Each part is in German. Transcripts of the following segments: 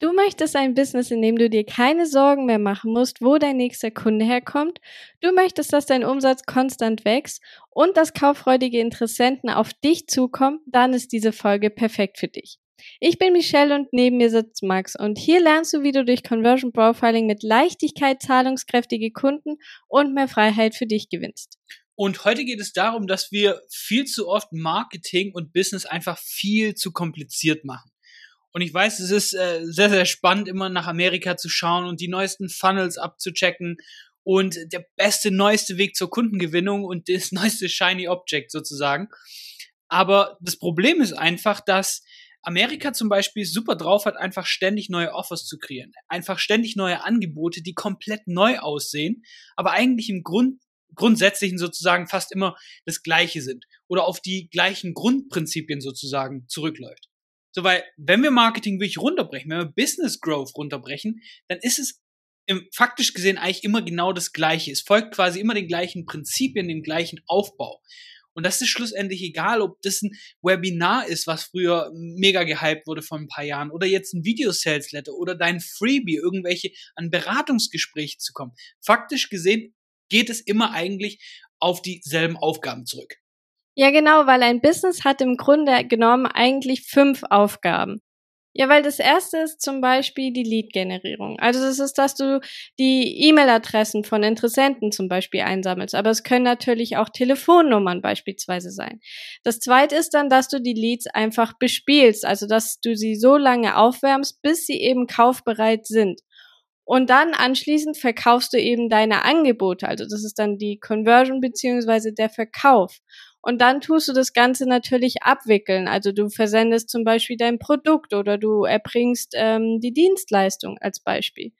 Du möchtest ein Business, in dem du dir keine Sorgen mehr machen musst, wo dein nächster Kunde herkommt. Du möchtest, dass dein Umsatz konstant wächst und dass kauffreudige Interessenten auf dich zukommen. Dann ist diese Folge perfekt für dich. Ich bin Michelle und neben mir sitzt Max und hier lernst du, wie du durch Conversion Profiling mit Leichtigkeit zahlungskräftige Kunden und mehr Freiheit für dich gewinnst. Und heute geht es darum, dass wir viel zu oft Marketing und Business einfach viel zu kompliziert machen. Und ich weiß, es ist äh, sehr, sehr spannend, immer nach Amerika zu schauen und die neuesten Funnels abzuchecken und der beste, neueste Weg zur Kundengewinnung und das neueste Shiny Object sozusagen. Aber das Problem ist einfach, dass Amerika zum Beispiel super drauf hat, einfach ständig neue Offers zu kreieren. Einfach ständig neue Angebote, die komplett neu aussehen, aber eigentlich im Grund, Grundsätzlichen sozusagen fast immer das Gleiche sind oder auf die gleichen Grundprinzipien sozusagen zurückläuft. So, weil, wenn wir Marketing wirklich runterbrechen, wenn wir Business Growth runterbrechen, dann ist es im, faktisch gesehen eigentlich immer genau das Gleiche. Es folgt quasi immer den gleichen Prinzipien, dem gleichen Aufbau. Und das ist schlussendlich egal, ob das ein Webinar ist, was früher mega gehypt wurde vor ein paar Jahren, oder jetzt ein Video-Sales-Letter oder dein Freebie, irgendwelche an Beratungsgespräche zu kommen. Faktisch gesehen geht es immer eigentlich auf dieselben Aufgaben zurück. Ja, genau, weil ein Business hat im Grunde genommen eigentlich fünf Aufgaben. Ja, weil das erste ist zum Beispiel die Lead-Generierung. Also das ist, dass du die E-Mail-Adressen von Interessenten zum Beispiel einsammelst. Aber es können natürlich auch Telefonnummern beispielsweise sein. Das zweite ist dann, dass du die Leads einfach bespielst. Also dass du sie so lange aufwärmst, bis sie eben kaufbereit sind. Und dann anschließend verkaufst du eben deine Angebote. Also das ist dann die Conversion beziehungsweise der Verkauf. Und dann tust du das Ganze natürlich abwickeln. Also du versendest zum Beispiel dein Produkt oder du erbringst ähm, die Dienstleistung als Beispiel.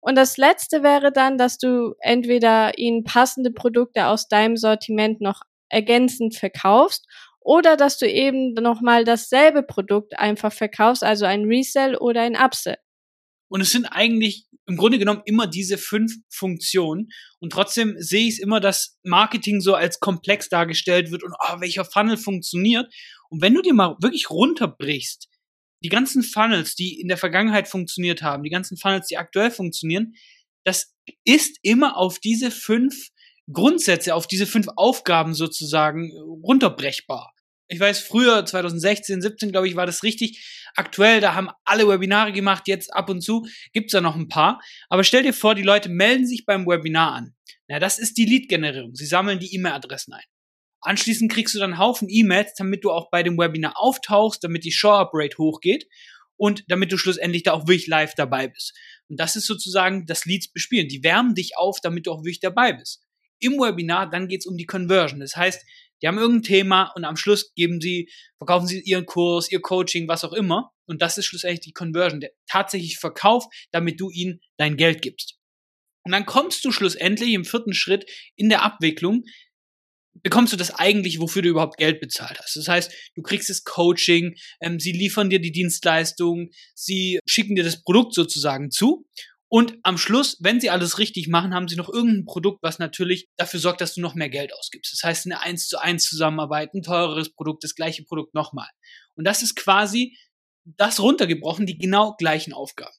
Und das letzte wäre dann, dass du entweder ihnen passende Produkte aus deinem Sortiment noch ergänzend verkaufst oder dass du eben nochmal dasselbe Produkt einfach verkaufst, also ein Resell oder ein Upsell. Und es sind eigentlich im Grunde genommen immer diese fünf Funktionen. Und trotzdem sehe ich es immer, dass Marketing so als komplex dargestellt wird und oh, welcher Funnel funktioniert. Und wenn du dir mal wirklich runterbrichst, die ganzen Funnels, die in der Vergangenheit funktioniert haben, die ganzen Funnels, die aktuell funktionieren, das ist immer auf diese fünf Grundsätze, auf diese fünf Aufgaben sozusagen runterbrechbar ich weiß, früher, 2016, 17, glaube ich, war das richtig aktuell. Da haben alle Webinare gemacht. Jetzt ab und zu gibt's da noch ein paar. Aber stell dir vor, die Leute melden sich beim Webinar an. Na, das ist die Lead-Generierung. Sie sammeln die E-Mail-Adressen ein. Anschließend kriegst du dann einen Haufen E-Mails, damit du auch bei dem Webinar auftauchst, damit die Show-Up-Rate hochgeht und damit du schlussendlich da auch wirklich live dabei bist. Und das ist sozusagen das Leads bespielen. Die wärmen dich auf, damit du auch wirklich dabei bist. Im Webinar, dann geht's um die Conversion. Das heißt, die haben irgendein Thema und am Schluss geben sie, verkaufen sie ihren Kurs, ihr Coaching, was auch immer. Und das ist schlussendlich die Conversion, der tatsächlich Verkauf, damit du ihnen dein Geld gibst. Und dann kommst du schlussendlich im vierten Schritt in der Abwicklung, bekommst du das eigentlich, wofür du überhaupt Geld bezahlt hast. Das heißt, du kriegst das Coaching, ähm, sie liefern dir die Dienstleistung, sie schicken dir das Produkt sozusagen zu und am Schluss, wenn sie alles richtig machen, haben sie noch irgendein Produkt, was natürlich dafür sorgt, dass du noch mehr Geld ausgibst. Das heißt, eine 1 zu 1 Zusammenarbeit, ein teureres Produkt, das gleiche Produkt nochmal. Und das ist quasi das runtergebrochen, die genau gleichen Aufgaben.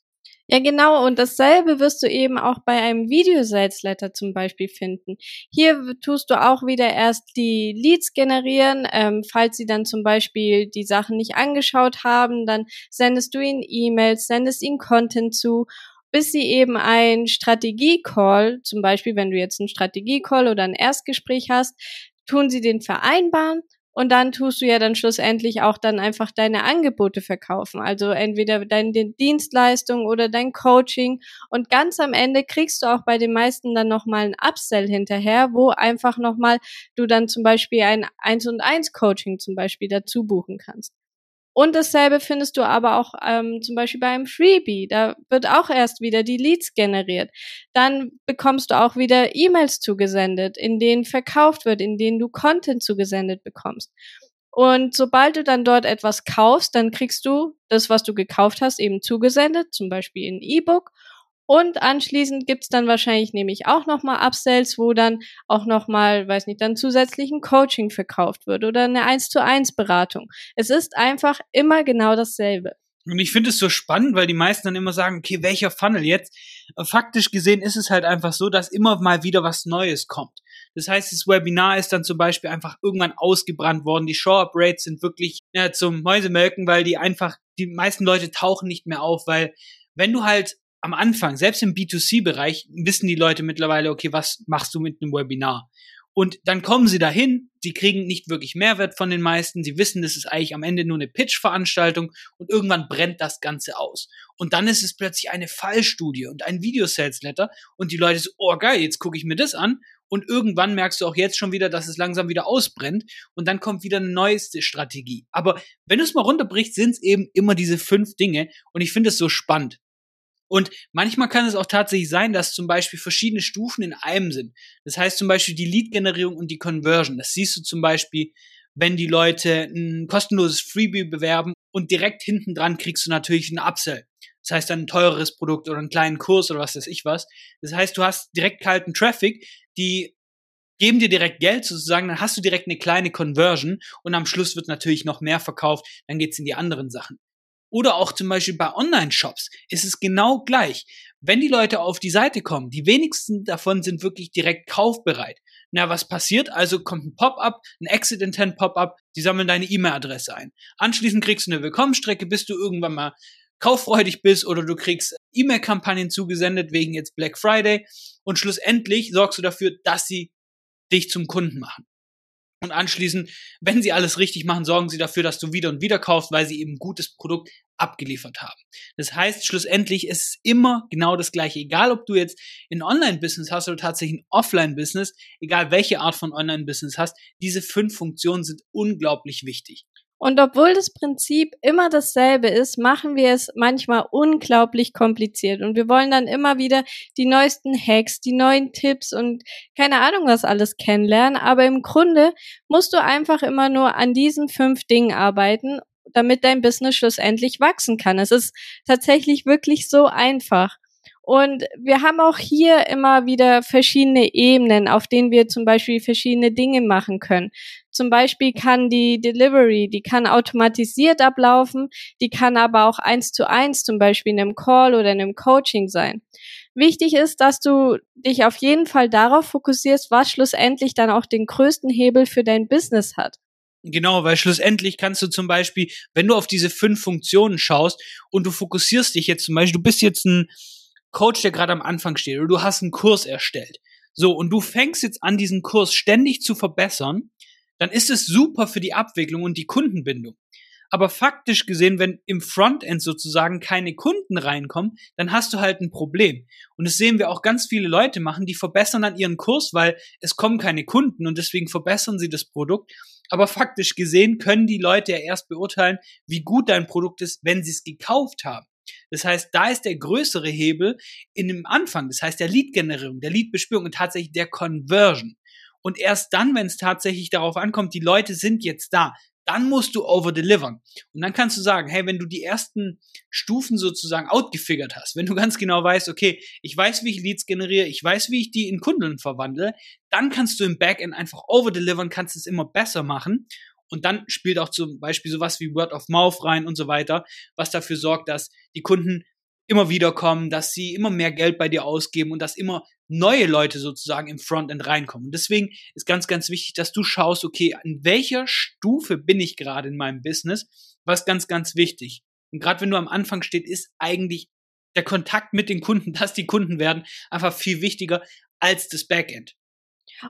Ja, genau. Und dasselbe wirst du eben auch bei einem Video-Sales-Letter zum Beispiel finden. Hier tust du auch wieder erst die Leads generieren. Ähm, falls sie dann zum Beispiel die Sachen nicht angeschaut haben, dann sendest du ihnen E-Mails, sendest ihnen Content zu bis sie eben ein Strategie-Call, zum Beispiel wenn du jetzt einen Strategie-Call oder ein Erstgespräch hast, tun sie den vereinbaren und dann tust du ja dann schlussendlich auch dann einfach deine Angebote verkaufen. Also entweder deine Dienstleistung oder dein Coaching. Und ganz am Ende kriegst du auch bei den meisten dann nochmal ein Upsell hinterher, wo einfach nochmal du dann zum Beispiel ein 1 und 1 Coaching zum Beispiel dazu buchen kannst. Und dasselbe findest du aber auch ähm, zum Beispiel beim Freebie. Da wird auch erst wieder die Leads generiert. Dann bekommst du auch wieder E-Mails zugesendet, in denen verkauft wird, in denen du Content zugesendet bekommst. Und sobald du dann dort etwas kaufst, dann kriegst du das, was du gekauft hast, eben zugesendet, zum Beispiel ein E-Book. Und anschließend gibt's dann wahrscheinlich nämlich auch nochmal Upsells, wo dann auch nochmal, weiß nicht, dann zusätzlichen Coaching verkauft wird oder eine 1 zu 1 Beratung. Es ist einfach immer genau dasselbe. Und ich finde es so spannend, weil die meisten dann immer sagen, okay, welcher Funnel jetzt? Äh, faktisch gesehen ist es halt einfach so, dass immer mal wieder was Neues kommt. Das heißt, das Webinar ist dann zum Beispiel einfach irgendwann ausgebrannt worden. Die Show-Up-Rates sind wirklich ja, zum Mäusemelken, weil die einfach, die meisten Leute tauchen nicht mehr auf, weil wenn du halt am Anfang, selbst im B2C-Bereich, wissen die Leute mittlerweile, okay, was machst du mit einem Webinar? Und dann kommen sie dahin, sie kriegen nicht wirklich Mehrwert von den meisten, sie wissen, das ist eigentlich am Ende nur eine Pitch-Veranstaltung und irgendwann brennt das Ganze aus. Und dann ist es plötzlich eine Fallstudie und ein Video-Sales-Letter und die Leute so, oh geil, jetzt gucke ich mir das an und irgendwann merkst du auch jetzt schon wieder, dass es langsam wieder ausbrennt und dann kommt wieder eine neueste Strategie. Aber wenn du es mal runterbrichst, sind es eben immer diese fünf Dinge und ich finde es so spannend. Und manchmal kann es auch tatsächlich sein, dass zum Beispiel verschiedene Stufen in einem sind. Das heißt zum Beispiel die Lead-Generierung und die Conversion. Das siehst du zum Beispiel, wenn die Leute ein kostenloses Freebie bewerben und direkt hinten dran kriegst du natürlich einen Upsell. Das heißt dann ein teureres Produkt oder einen kleinen Kurs oder was weiß ich was. Das heißt, du hast direkt kalten Traffic, die geben dir direkt Geld sozusagen, dann hast du direkt eine kleine Conversion und am Schluss wird natürlich noch mehr verkauft, dann geht's in die anderen Sachen. Oder auch zum Beispiel bei Online-Shops ist es genau gleich. Wenn die Leute auf die Seite kommen, die wenigsten davon sind wirklich direkt kaufbereit. Na, was passiert? Also kommt ein Pop-up, ein Exit-Intent-Pop-up, die sammeln deine E-Mail-Adresse ein. Anschließend kriegst du eine Willkommensstrecke, bis du irgendwann mal kauffreudig bist oder du kriegst E-Mail-Kampagnen zugesendet wegen jetzt Black Friday und schlussendlich sorgst du dafür, dass sie dich zum Kunden machen. Und anschließend, wenn sie alles richtig machen, sorgen sie dafür, dass du wieder und wieder kaufst, weil sie eben gutes Produkt abgeliefert haben. Das heißt, schlussendlich ist es immer genau das gleiche. Egal, ob du jetzt ein Online-Business hast oder tatsächlich ein Offline-Business, egal welche Art von Online-Business hast, diese fünf Funktionen sind unglaublich wichtig. Und obwohl das Prinzip immer dasselbe ist, machen wir es manchmal unglaublich kompliziert. Und wir wollen dann immer wieder die neuesten Hacks, die neuen Tipps und keine Ahnung was alles kennenlernen. Aber im Grunde musst du einfach immer nur an diesen fünf Dingen arbeiten, damit dein Business schlussendlich wachsen kann. Es ist tatsächlich wirklich so einfach. Und wir haben auch hier immer wieder verschiedene Ebenen, auf denen wir zum Beispiel verschiedene Dinge machen können. Zum Beispiel kann die Delivery, die kann automatisiert ablaufen, die kann aber auch eins zu eins zum Beispiel in einem Call oder in einem Coaching sein. Wichtig ist, dass du dich auf jeden Fall darauf fokussierst, was schlussendlich dann auch den größten Hebel für dein Business hat. Genau, weil schlussendlich kannst du zum Beispiel, wenn du auf diese fünf Funktionen schaust und du fokussierst dich jetzt zum Beispiel, du bist jetzt ein Coach, der gerade am Anfang steht, oder du hast einen Kurs erstellt. So, und du fängst jetzt an, diesen Kurs ständig zu verbessern, dann ist es super für die Abwicklung und die Kundenbindung. Aber faktisch gesehen, wenn im Frontend sozusagen keine Kunden reinkommen, dann hast du halt ein Problem. Und das sehen wir auch ganz viele Leute machen, die verbessern dann ihren Kurs, weil es kommen keine Kunden und deswegen verbessern sie das Produkt. Aber faktisch gesehen können die Leute ja erst beurteilen, wie gut dein Produkt ist, wenn sie es gekauft haben. Das heißt, da ist der größere Hebel in dem Anfang, das heißt der Lead-Generierung, der Lead-Bespürung und tatsächlich der Conversion. Und erst dann, wenn es tatsächlich darauf ankommt, die Leute sind jetzt da, dann musst du overdelivern. Und dann kannst du sagen, hey, wenn du die ersten Stufen sozusagen outgefigert hast, wenn du ganz genau weißt, okay, ich weiß, wie ich Leads generiere, ich weiß, wie ich die in Kunden verwandle, dann kannst du im Backend einfach overdelivern, kannst es immer besser machen und dann spielt auch zum Beispiel sowas wie Word of Mouth rein und so weiter, was dafür sorgt, dass die Kunden immer wieder kommen, dass sie immer mehr Geld bei dir ausgeben und dass immer neue Leute sozusagen im Frontend reinkommen. Und deswegen ist ganz, ganz wichtig, dass du schaust, okay, an welcher Stufe bin ich gerade in meinem Business? Was ganz, ganz wichtig. Und gerade wenn du am Anfang steht, ist eigentlich der Kontakt mit den Kunden, dass die Kunden werden, einfach viel wichtiger als das Backend.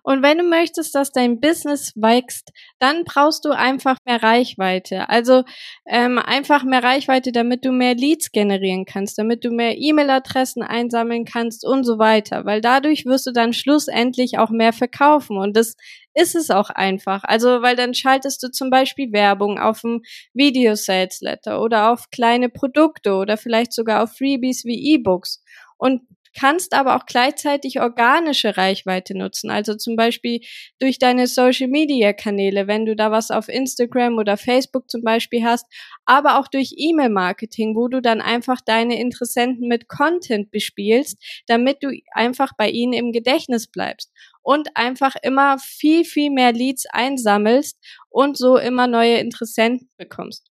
Und wenn du möchtest, dass dein Business wächst, dann brauchst du einfach mehr Reichweite. Also ähm, einfach mehr Reichweite, damit du mehr Leads generieren kannst, damit du mehr E-Mail-Adressen einsammeln kannst und so weiter. Weil dadurch wirst du dann schlussendlich auch mehr verkaufen. Und das ist es auch einfach. Also, weil dann schaltest du zum Beispiel Werbung auf ein Video-Sales-Letter oder auf kleine Produkte oder vielleicht sogar auf Freebies wie E-Books. Und kannst aber auch gleichzeitig organische Reichweite nutzen. Also zum Beispiel durch deine Social Media Kanäle, wenn du da was auf Instagram oder Facebook zum Beispiel hast, aber auch durch E-Mail Marketing, wo du dann einfach deine Interessenten mit Content bespielst, damit du einfach bei ihnen im Gedächtnis bleibst und einfach immer viel, viel mehr Leads einsammelst und so immer neue Interessenten bekommst.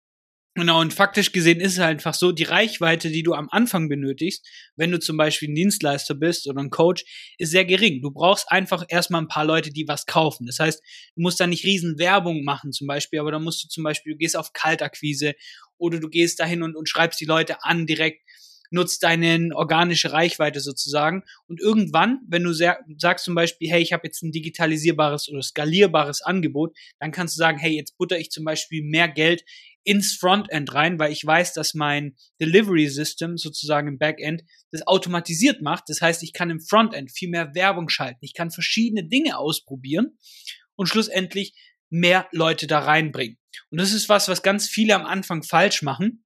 Genau, und faktisch gesehen ist es halt einfach so, die Reichweite, die du am Anfang benötigst, wenn du zum Beispiel ein Dienstleister bist oder ein Coach, ist sehr gering. Du brauchst einfach erstmal ein paar Leute, die was kaufen. Das heißt, du musst da nicht riesen Werbung machen zum Beispiel, aber da musst du zum Beispiel, du gehst auf Kaltakquise oder du gehst dahin und, und schreibst die Leute an direkt, nutzt deine organische Reichweite sozusagen. Und irgendwann, wenn du sagst zum Beispiel, hey, ich habe jetzt ein digitalisierbares oder skalierbares Angebot, dann kannst du sagen, hey, jetzt butter ich zum Beispiel mehr Geld ins Frontend rein, weil ich weiß, dass mein Delivery System sozusagen im Backend das automatisiert macht. Das heißt, ich kann im Frontend viel mehr Werbung schalten. Ich kann verschiedene Dinge ausprobieren und schlussendlich mehr Leute da reinbringen. Und das ist was, was ganz viele am Anfang falsch machen,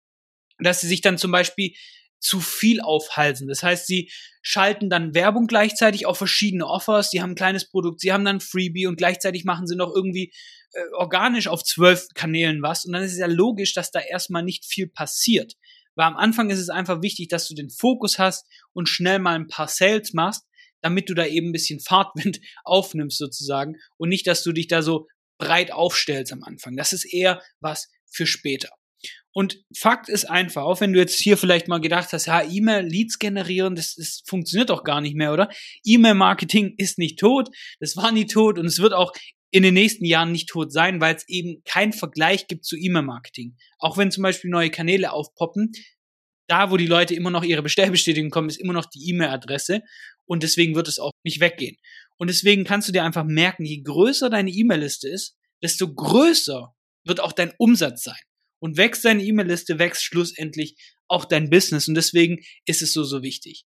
dass sie sich dann zum Beispiel zu viel aufhalsen. Das heißt, sie schalten dann Werbung gleichzeitig auf verschiedene Offers, sie haben ein kleines Produkt, sie haben dann Freebie und gleichzeitig machen sie noch irgendwie äh, organisch auf zwölf Kanälen was. Und dann ist es ja logisch, dass da erstmal nicht viel passiert. Weil am Anfang ist es einfach wichtig, dass du den Fokus hast und schnell mal ein paar Sales machst, damit du da eben ein bisschen Fahrtwind aufnimmst sozusagen und nicht, dass du dich da so breit aufstellst am Anfang. Das ist eher was für später. Und Fakt ist einfach, auch wenn du jetzt hier vielleicht mal gedacht hast, ja, E-Mail-Leads generieren, das, das funktioniert doch gar nicht mehr, oder? E-Mail-Marketing ist nicht tot, das war nie tot und es wird auch in den nächsten Jahren nicht tot sein, weil es eben keinen Vergleich gibt zu E-Mail-Marketing. Auch wenn zum Beispiel neue Kanäle aufpoppen, da wo die Leute immer noch ihre Bestellbestätigung kommen, ist immer noch die E-Mail-Adresse und deswegen wird es auch nicht weggehen. Und deswegen kannst du dir einfach merken, je größer deine E-Mail-Liste ist, desto größer wird auch dein Umsatz sein. Und wächst deine E-Mail-Liste, wächst schlussendlich auch dein Business. Und deswegen ist es so, so wichtig.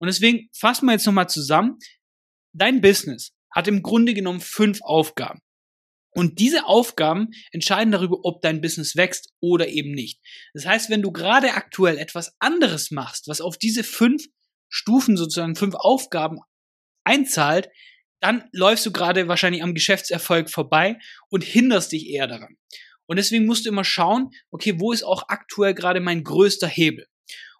Und deswegen fassen wir jetzt nochmal zusammen. Dein Business hat im Grunde genommen fünf Aufgaben. Und diese Aufgaben entscheiden darüber, ob dein Business wächst oder eben nicht. Das heißt, wenn du gerade aktuell etwas anderes machst, was auf diese fünf Stufen sozusagen fünf Aufgaben einzahlt, dann läufst du gerade wahrscheinlich am Geschäftserfolg vorbei und hinderst dich eher daran. Und deswegen musst du immer schauen, okay, wo ist auch aktuell gerade mein größter Hebel?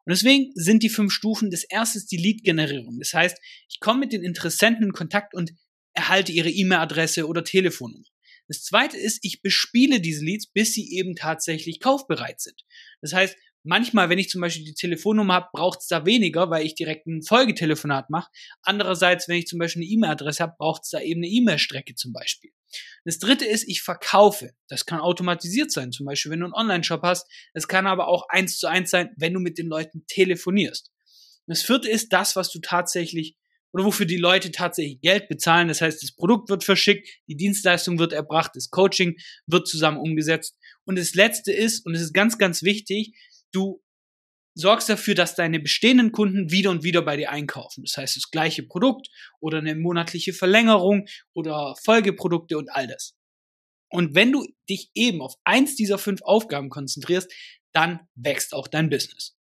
Und deswegen sind die fünf Stufen das erste ist die Lead-Generierung. Das heißt, ich komme mit den Interessenten in Kontakt und erhalte ihre E-Mail-Adresse oder Telefonnummer. Das zweite ist, ich bespiele diese Leads, bis sie eben tatsächlich kaufbereit sind. Das heißt, Manchmal, wenn ich zum Beispiel die Telefonnummer habe, braucht es da weniger, weil ich direkt ein Folgetelefonat mache. Andererseits, wenn ich zum Beispiel eine E-Mail-Adresse habe, braucht es da eben eine E-Mail-Strecke zum Beispiel. Das dritte ist, ich verkaufe. Das kann automatisiert sein, zum Beispiel, wenn du einen Online-Shop hast. Es kann aber auch eins zu eins sein, wenn du mit den Leuten telefonierst. Das vierte ist das, was du tatsächlich oder wofür die Leute tatsächlich Geld bezahlen. Das heißt, das Produkt wird verschickt, die Dienstleistung wird erbracht, das Coaching wird zusammen umgesetzt. Und das letzte ist, und es ist ganz, ganz wichtig, du sorgst dafür, dass deine bestehenden Kunden wieder und wieder bei dir einkaufen. Das heißt, das gleiche Produkt oder eine monatliche Verlängerung oder Folgeprodukte und all das. Und wenn du dich eben auf eins dieser fünf Aufgaben konzentrierst, dann wächst auch dein Business.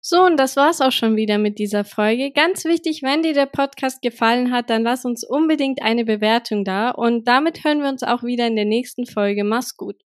So, und das war's auch schon wieder mit dieser Folge. Ganz wichtig, wenn dir der Podcast gefallen hat, dann lass uns unbedingt eine Bewertung da. Und damit hören wir uns auch wieder in der nächsten Folge. Mach's gut.